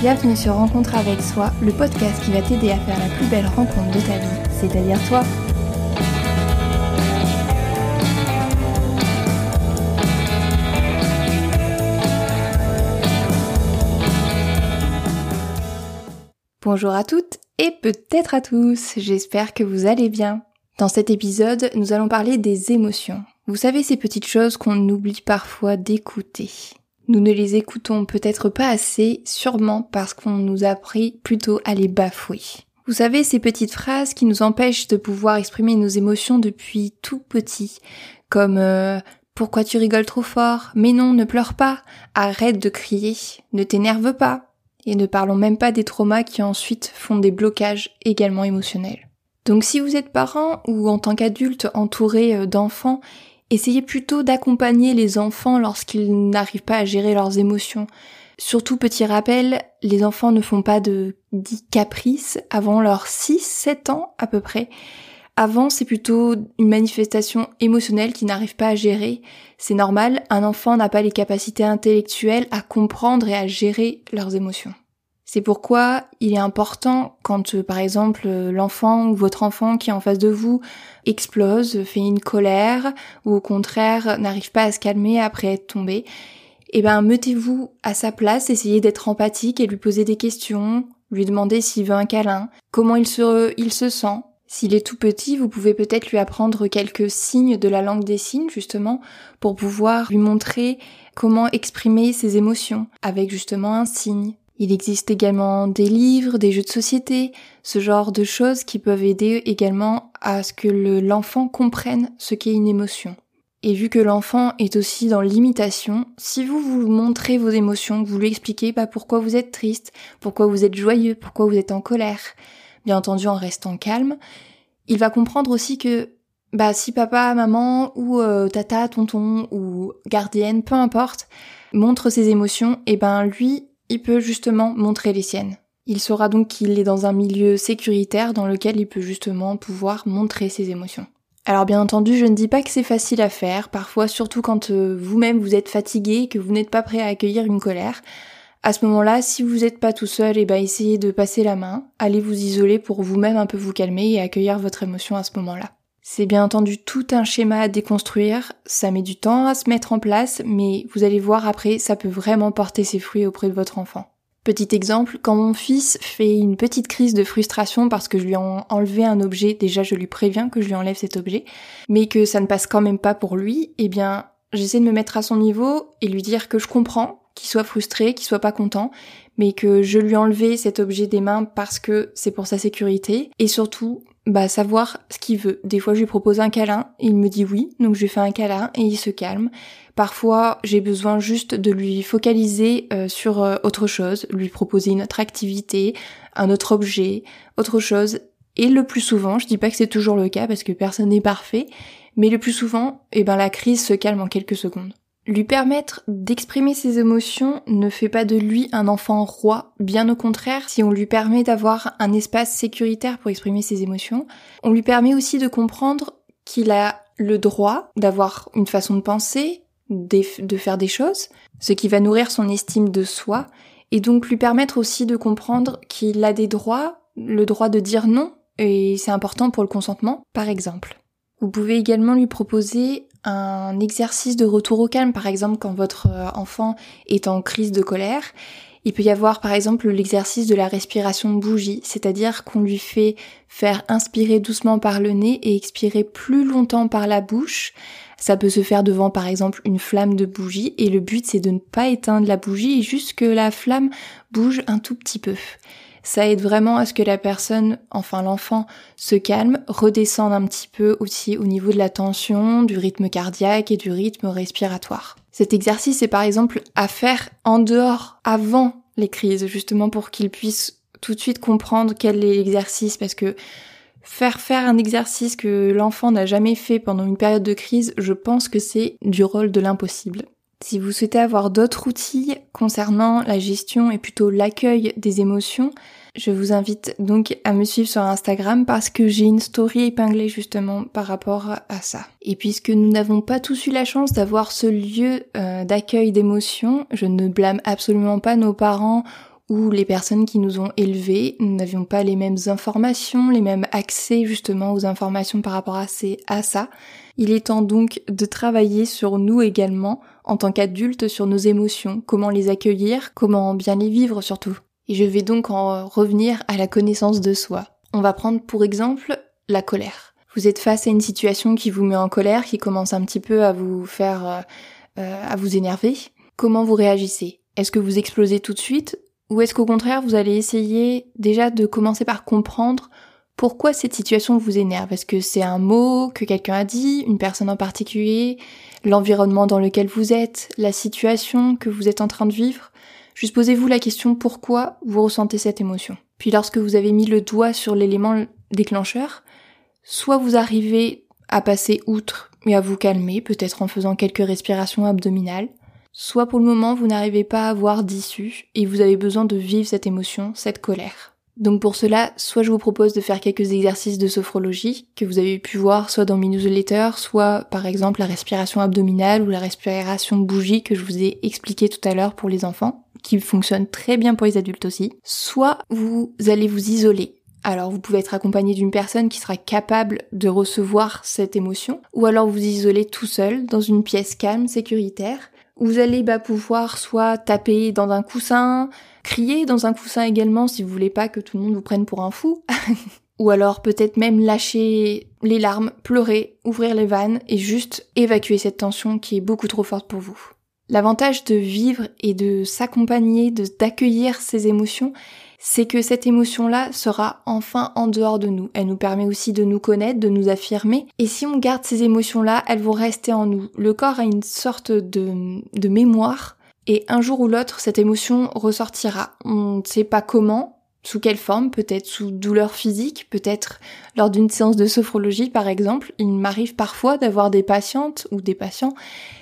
Bienvenue sur Rencontre avec soi, le podcast qui va t'aider à faire la plus belle rencontre de ta vie, c'est-à-dire toi. Bonjour à toutes et peut-être à tous, j'espère que vous allez bien. Dans cet épisode, nous allons parler des émotions. Vous savez ces petites choses qu'on oublie parfois d'écouter. Nous ne les écoutons peut-être pas assez, sûrement parce qu'on nous a appris plutôt à les bafouer. Vous savez, ces petites phrases qui nous empêchent de pouvoir exprimer nos émotions depuis tout petit, comme euh, pourquoi tu rigoles trop fort Mais non, ne pleure pas, arrête de crier, ne t'énerve pas. Et ne parlons même pas des traumas qui ensuite font des blocages également émotionnels. Donc si vous êtes parent ou en tant qu'adulte entouré euh, d'enfants Essayez plutôt d'accompagner les enfants lorsqu'ils n'arrivent pas à gérer leurs émotions. Surtout petit rappel, les enfants ne font pas de dix caprices avant leurs 6-7 ans à peu près. Avant, c'est plutôt une manifestation émotionnelle qui n'arrive pas à gérer. C'est normal, un enfant n'a pas les capacités intellectuelles à comprendre et à gérer leurs émotions. C'est pourquoi il est important quand euh, par exemple l'enfant ou votre enfant qui est en face de vous explose, fait une colère ou au contraire n'arrive pas à se calmer après être tombé, eh ben mettez-vous à sa place, essayez d'être empathique et lui poser des questions, lui demander s'il veut un câlin, comment il se, il se sent. S'il est tout petit, vous pouvez peut-être lui apprendre quelques signes de la langue des signes justement pour pouvoir lui montrer comment exprimer ses émotions avec justement un signe. Il existe également des livres, des jeux de société, ce genre de choses qui peuvent aider également à ce que l'enfant comprenne ce qu'est une émotion. Et vu que l'enfant est aussi dans l'imitation, si vous vous montrez vos émotions, vous lui expliquez pas pourquoi vous êtes triste, pourquoi vous êtes joyeux, pourquoi vous êtes en colère, bien entendu en restant calme, il va comprendre aussi que bah si papa, maman ou euh, tata, tonton ou gardienne, peu importe, montre ses émotions, et ben lui, il peut justement montrer les siennes. Il saura donc qu'il est dans un milieu sécuritaire dans lequel il peut justement pouvoir montrer ses émotions. Alors bien entendu, je ne dis pas que c'est facile à faire, parfois surtout quand euh, vous-même vous êtes fatigué, que vous n'êtes pas prêt à accueillir une colère. À ce moment-là, si vous n'êtes pas tout seul, et eh ben essayez de passer la main, allez vous isoler pour vous-même un peu vous calmer et accueillir votre émotion à ce moment-là. C'est bien entendu tout un schéma à déconstruire, ça met du temps à se mettre en place, mais vous allez voir après, ça peut vraiment porter ses fruits auprès de votre enfant. Petit exemple, quand mon fils fait une petite crise de frustration parce que je lui ai enlevé un objet, déjà je lui préviens que je lui enlève cet objet, mais que ça ne passe quand même pas pour lui, eh bien j'essaie de me mettre à son niveau et lui dire que je comprends, qu'il soit frustré, qu'il soit pas content, mais que je lui ai enlevé cet objet des mains parce que c'est pour sa sécurité, et surtout bah savoir ce qu'il veut. Des fois je lui propose un câlin, il me dit oui, donc je lui fais un câlin et il se calme. Parfois j'ai besoin juste de lui focaliser euh, sur euh, autre chose, lui proposer une autre activité, un autre objet, autre chose. Et le plus souvent, je dis pas que c'est toujours le cas parce que personne n'est parfait, mais le plus souvent, eh ben la crise se calme en quelques secondes. Lui permettre d'exprimer ses émotions ne fait pas de lui un enfant roi, bien au contraire, si on lui permet d'avoir un espace sécuritaire pour exprimer ses émotions, on lui permet aussi de comprendre qu'il a le droit d'avoir une façon de penser, de faire des choses, ce qui va nourrir son estime de soi, et donc lui permettre aussi de comprendre qu'il a des droits, le droit de dire non, et c'est important pour le consentement, par exemple. Vous pouvez également lui proposer un exercice de retour au calme, par exemple quand votre euh, enfant est en crise de colère. Il peut y avoir par exemple l'exercice de la respiration bougie, c'est-à-dire qu'on lui fait faire inspirer doucement par le nez et expirer plus longtemps par la bouche. Ça peut se faire devant par exemple une flamme de bougie et le but c'est de ne pas éteindre la bougie et juste que la flamme bouge un tout petit peu ça aide vraiment à ce que la personne, enfin l'enfant, se calme, redescende un petit peu aussi au niveau de la tension, du rythme cardiaque et du rythme respiratoire. Cet exercice est par exemple à faire en dehors, avant les crises, justement pour qu'il puisse tout de suite comprendre quel est l'exercice, parce que faire faire un exercice que l'enfant n'a jamais fait pendant une période de crise, je pense que c'est du rôle de l'impossible. Si vous souhaitez avoir d'autres outils concernant la gestion et plutôt l'accueil des émotions, je vous invite donc à me suivre sur Instagram parce que j'ai une story épinglée justement par rapport à ça. Et puisque nous n'avons pas tous eu la chance d'avoir ce lieu euh, d'accueil d'émotions, je ne blâme absolument pas nos parents ou les personnes qui nous ont élevés, nous n'avions pas les mêmes informations, les mêmes accès justement aux informations par rapport à, à ça. Il est temps donc de travailler sur nous également en tant qu'adultes sur nos émotions, comment les accueillir, comment bien les vivre surtout. Et je vais donc en revenir à la connaissance de soi. On va prendre pour exemple la colère. Vous êtes face à une situation qui vous met en colère, qui commence un petit peu à vous faire, euh, euh, à vous énerver. Comment vous réagissez? Est-ce que vous explosez tout de suite? Ou est-ce qu'au contraire vous allez essayer déjà de commencer par comprendre pourquoi cette situation vous énerve? Est-ce que c'est un mot que quelqu'un a dit, une personne en particulier, l'environnement dans lequel vous êtes, la situation que vous êtes en train de vivre? Juste posez-vous la question pourquoi vous ressentez cette émotion? Puis lorsque vous avez mis le doigt sur l'élément déclencheur, soit vous arrivez à passer outre et à vous calmer, peut-être en faisant quelques respirations abdominales, soit pour le moment vous n'arrivez pas à avoir d'issue et vous avez besoin de vivre cette émotion, cette colère. Donc pour cela, soit je vous propose de faire quelques exercices de sophrologie que vous avez pu voir soit dans mes newsletters, soit par exemple la respiration abdominale ou la respiration bougie que je vous ai expliqué tout à l'heure pour les enfants, qui fonctionne très bien pour les adultes aussi. Soit vous allez vous isoler. Alors vous pouvez être accompagné d'une personne qui sera capable de recevoir cette émotion, ou alors vous isoler tout seul dans une pièce calme, sécuritaire, vous allez bah, pouvoir soit taper dans un coussin, crier dans un coussin également si vous voulez pas que tout le monde vous prenne pour un fou. Ou alors peut-être même lâcher les larmes, pleurer, ouvrir les vannes et juste évacuer cette tension qui est beaucoup trop forte pour vous. L'avantage de vivre et de s'accompagner, d'accueillir ces émotions, c'est que cette émotion-là sera enfin en dehors de nous. Elle nous permet aussi de nous connaître, de nous affirmer. Et si on garde ces émotions-là, elles vont rester en nous. Le corps a une sorte de mémoire. Et un jour ou l'autre, cette émotion ressortira. On ne sait pas comment, sous quelle forme Peut-être sous douleur physique, peut-être lors d'une séance de sophrologie par exemple. Il m'arrive parfois d'avoir des patientes ou des patients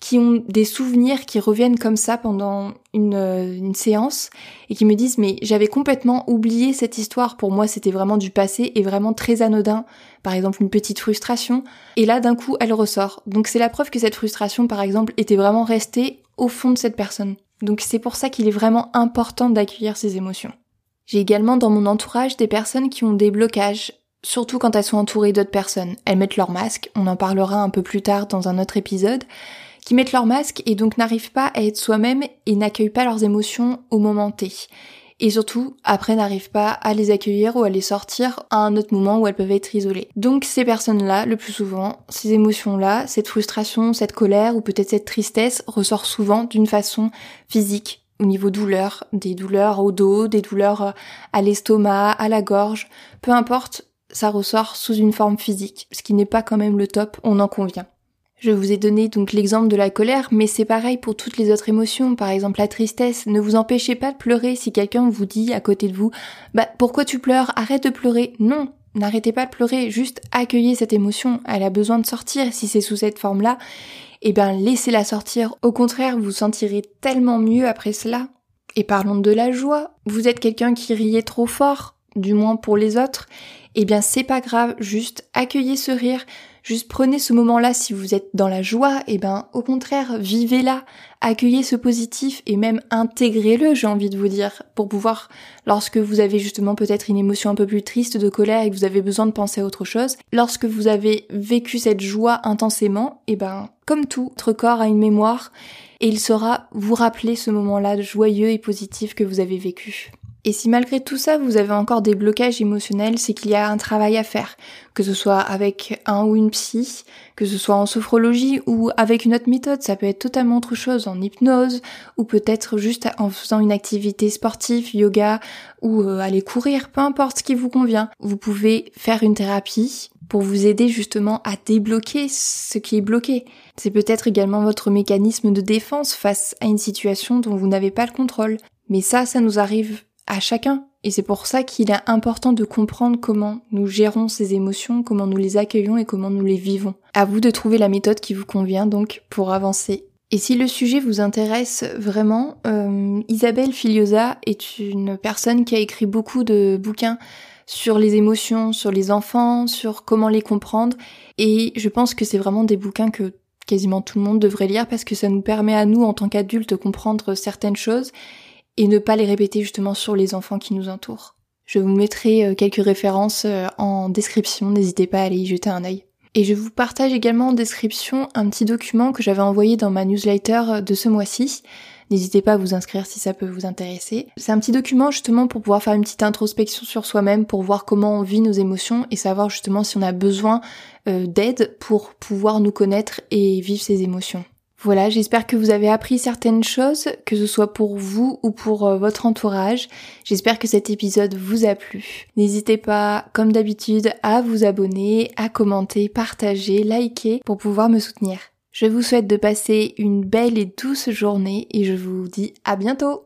qui ont des souvenirs qui reviennent comme ça pendant une, euh, une séance et qui me disent mais j'avais complètement oublié cette histoire, pour moi c'était vraiment du passé et vraiment très anodin, par exemple une petite frustration, et là d'un coup elle ressort. Donc c'est la preuve que cette frustration par exemple était vraiment restée au fond de cette personne. Donc c'est pour ça qu'il est vraiment important d'accueillir ces émotions. J'ai également dans mon entourage des personnes qui ont des blocages, surtout quand elles sont entourées d'autres personnes. Elles mettent leur masque, on en parlera un peu plus tard dans un autre épisode, qui mettent leur masque et donc n'arrivent pas à être soi-même et n'accueillent pas leurs émotions au moment T. Et surtout, après n'arrivent pas à les accueillir ou à les sortir à un autre moment où elles peuvent être isolées. Donc ces personnes-là, le plus souvent, ces émotions-là, cette frustration, cette colère ou peut-être cette tristesse ressort souvent d'une façon physique, au niveau douleur, des douleurs au dos, des douleurs euh, à l'estomac, à la gorge, peu importe, ça ressort sous une forme physique, ce qui n'est pas quand même le top, on en convient. Je vous ai donné donc l'exemple de la colère, mais c'est pareil pour toutes les autres émotions, par exemple la tristesse. Ne vous empêchez pas de pleurer si quelqu'un vous dit à côté de vous, bah pourquoi tu pleures, arrête de pleurer. Non, n'arrêtez pas de pleurer, juste accueillez cette émotion, elle a besoin de sortir si c'est sous cette forme-là, eh bien laissez-la sortir. Au contraire, vous sentirez tellement mieux après cela. Et parlons de la joie. Vous êtes quelqu'un qui riait trop fort, du moins pour les autres. Eh bien c'est pas grave, juste accueillez ce rire, Juste prenez ce moment-là si vous êtes dans la joie, et eh ben au contraire, vivez-la, accueillez ce positif et même intégrez-le, j'ai envie de vous dire, pour pouvoir, lorsque vous avez justement peut-être une émotion un peu plus triste de colère et que vous avez besoin de penser à autre chose, lorsque vous avez vécu cette joie intensément, et eh ben comme tout, votre corps a une mémoire et il saura vous rappeler ce moment-là joyeux et positif que vous avez vécu. Et si malgré tout ça vous avez encore des blocages émotionnels, c'est qu'il y a un travail à faire, que ce soit avec un ou une psy, que ce soit en sophrologie ou avec une autre méthode, ça peut être totalement autre chose, en hypnose ou peut-être juste en faisant une activité sportive, yoga ou euh, aller courir, peu importe ce qui vous convient. Vous pouvez faire une thérapie pour vous aider justement à débloquer ce qui est bloqué. C'est peut-être également votre mécanisme de défense face à une situation dont vous n'avez pas le contrôle. Mais ça, ça nous arrive à chacun. Et c'est pour ça qu'il est important de comprendre comment nous gérons ces émotions, comment nous les accueillons et comment nous les vivons. À vous de trouver la méthode qui vous convient donc pour avancer. Et si le sujet vous intéresse vraiment, euh, Isabelle Filiosa est une personne qui a écrit beaucoup de bouquins sur les émotions, sur les enfants, sur comment les comprendre. Et je pense que c'est vraiment des bouquins que quasiment tout le monde devrait lire parce que ça nous permet à nous en tant qu'adultes de comprendre certaines choses et ne pas les répéter justement sur les enfants qui nous entourent. Je vous mettrai euh, quelques références euh, en description, n'hésitez pas à aller y jeter un œil. Et je vous partage également en description un petit document que j'avais envoyé dans ma newsletter de ce mois-ci. N'hésitez pas à vous inscrire si ça peut vous intéresser. C'est un petit document justement pour pouvoir faire une petite introspection sur soi-même, pour voir comment on vit nos émotions et savoir justement si on a besoin euh, d'aide pour pouvoir nous connaître et vivre ces émotions. Voilà, j'espère que vous avez appris certaines choses, que ce soit pour vous ou pour euh, votre entourage. J'espère que cet épisode vous a plu. N'hésitez pas, comme d'habitude, à vous abonner, à commenter, partager, liker pour pouvoir me soutenir. Je vous souhaite de passer une belle et douce journée et je vous dis à bientôt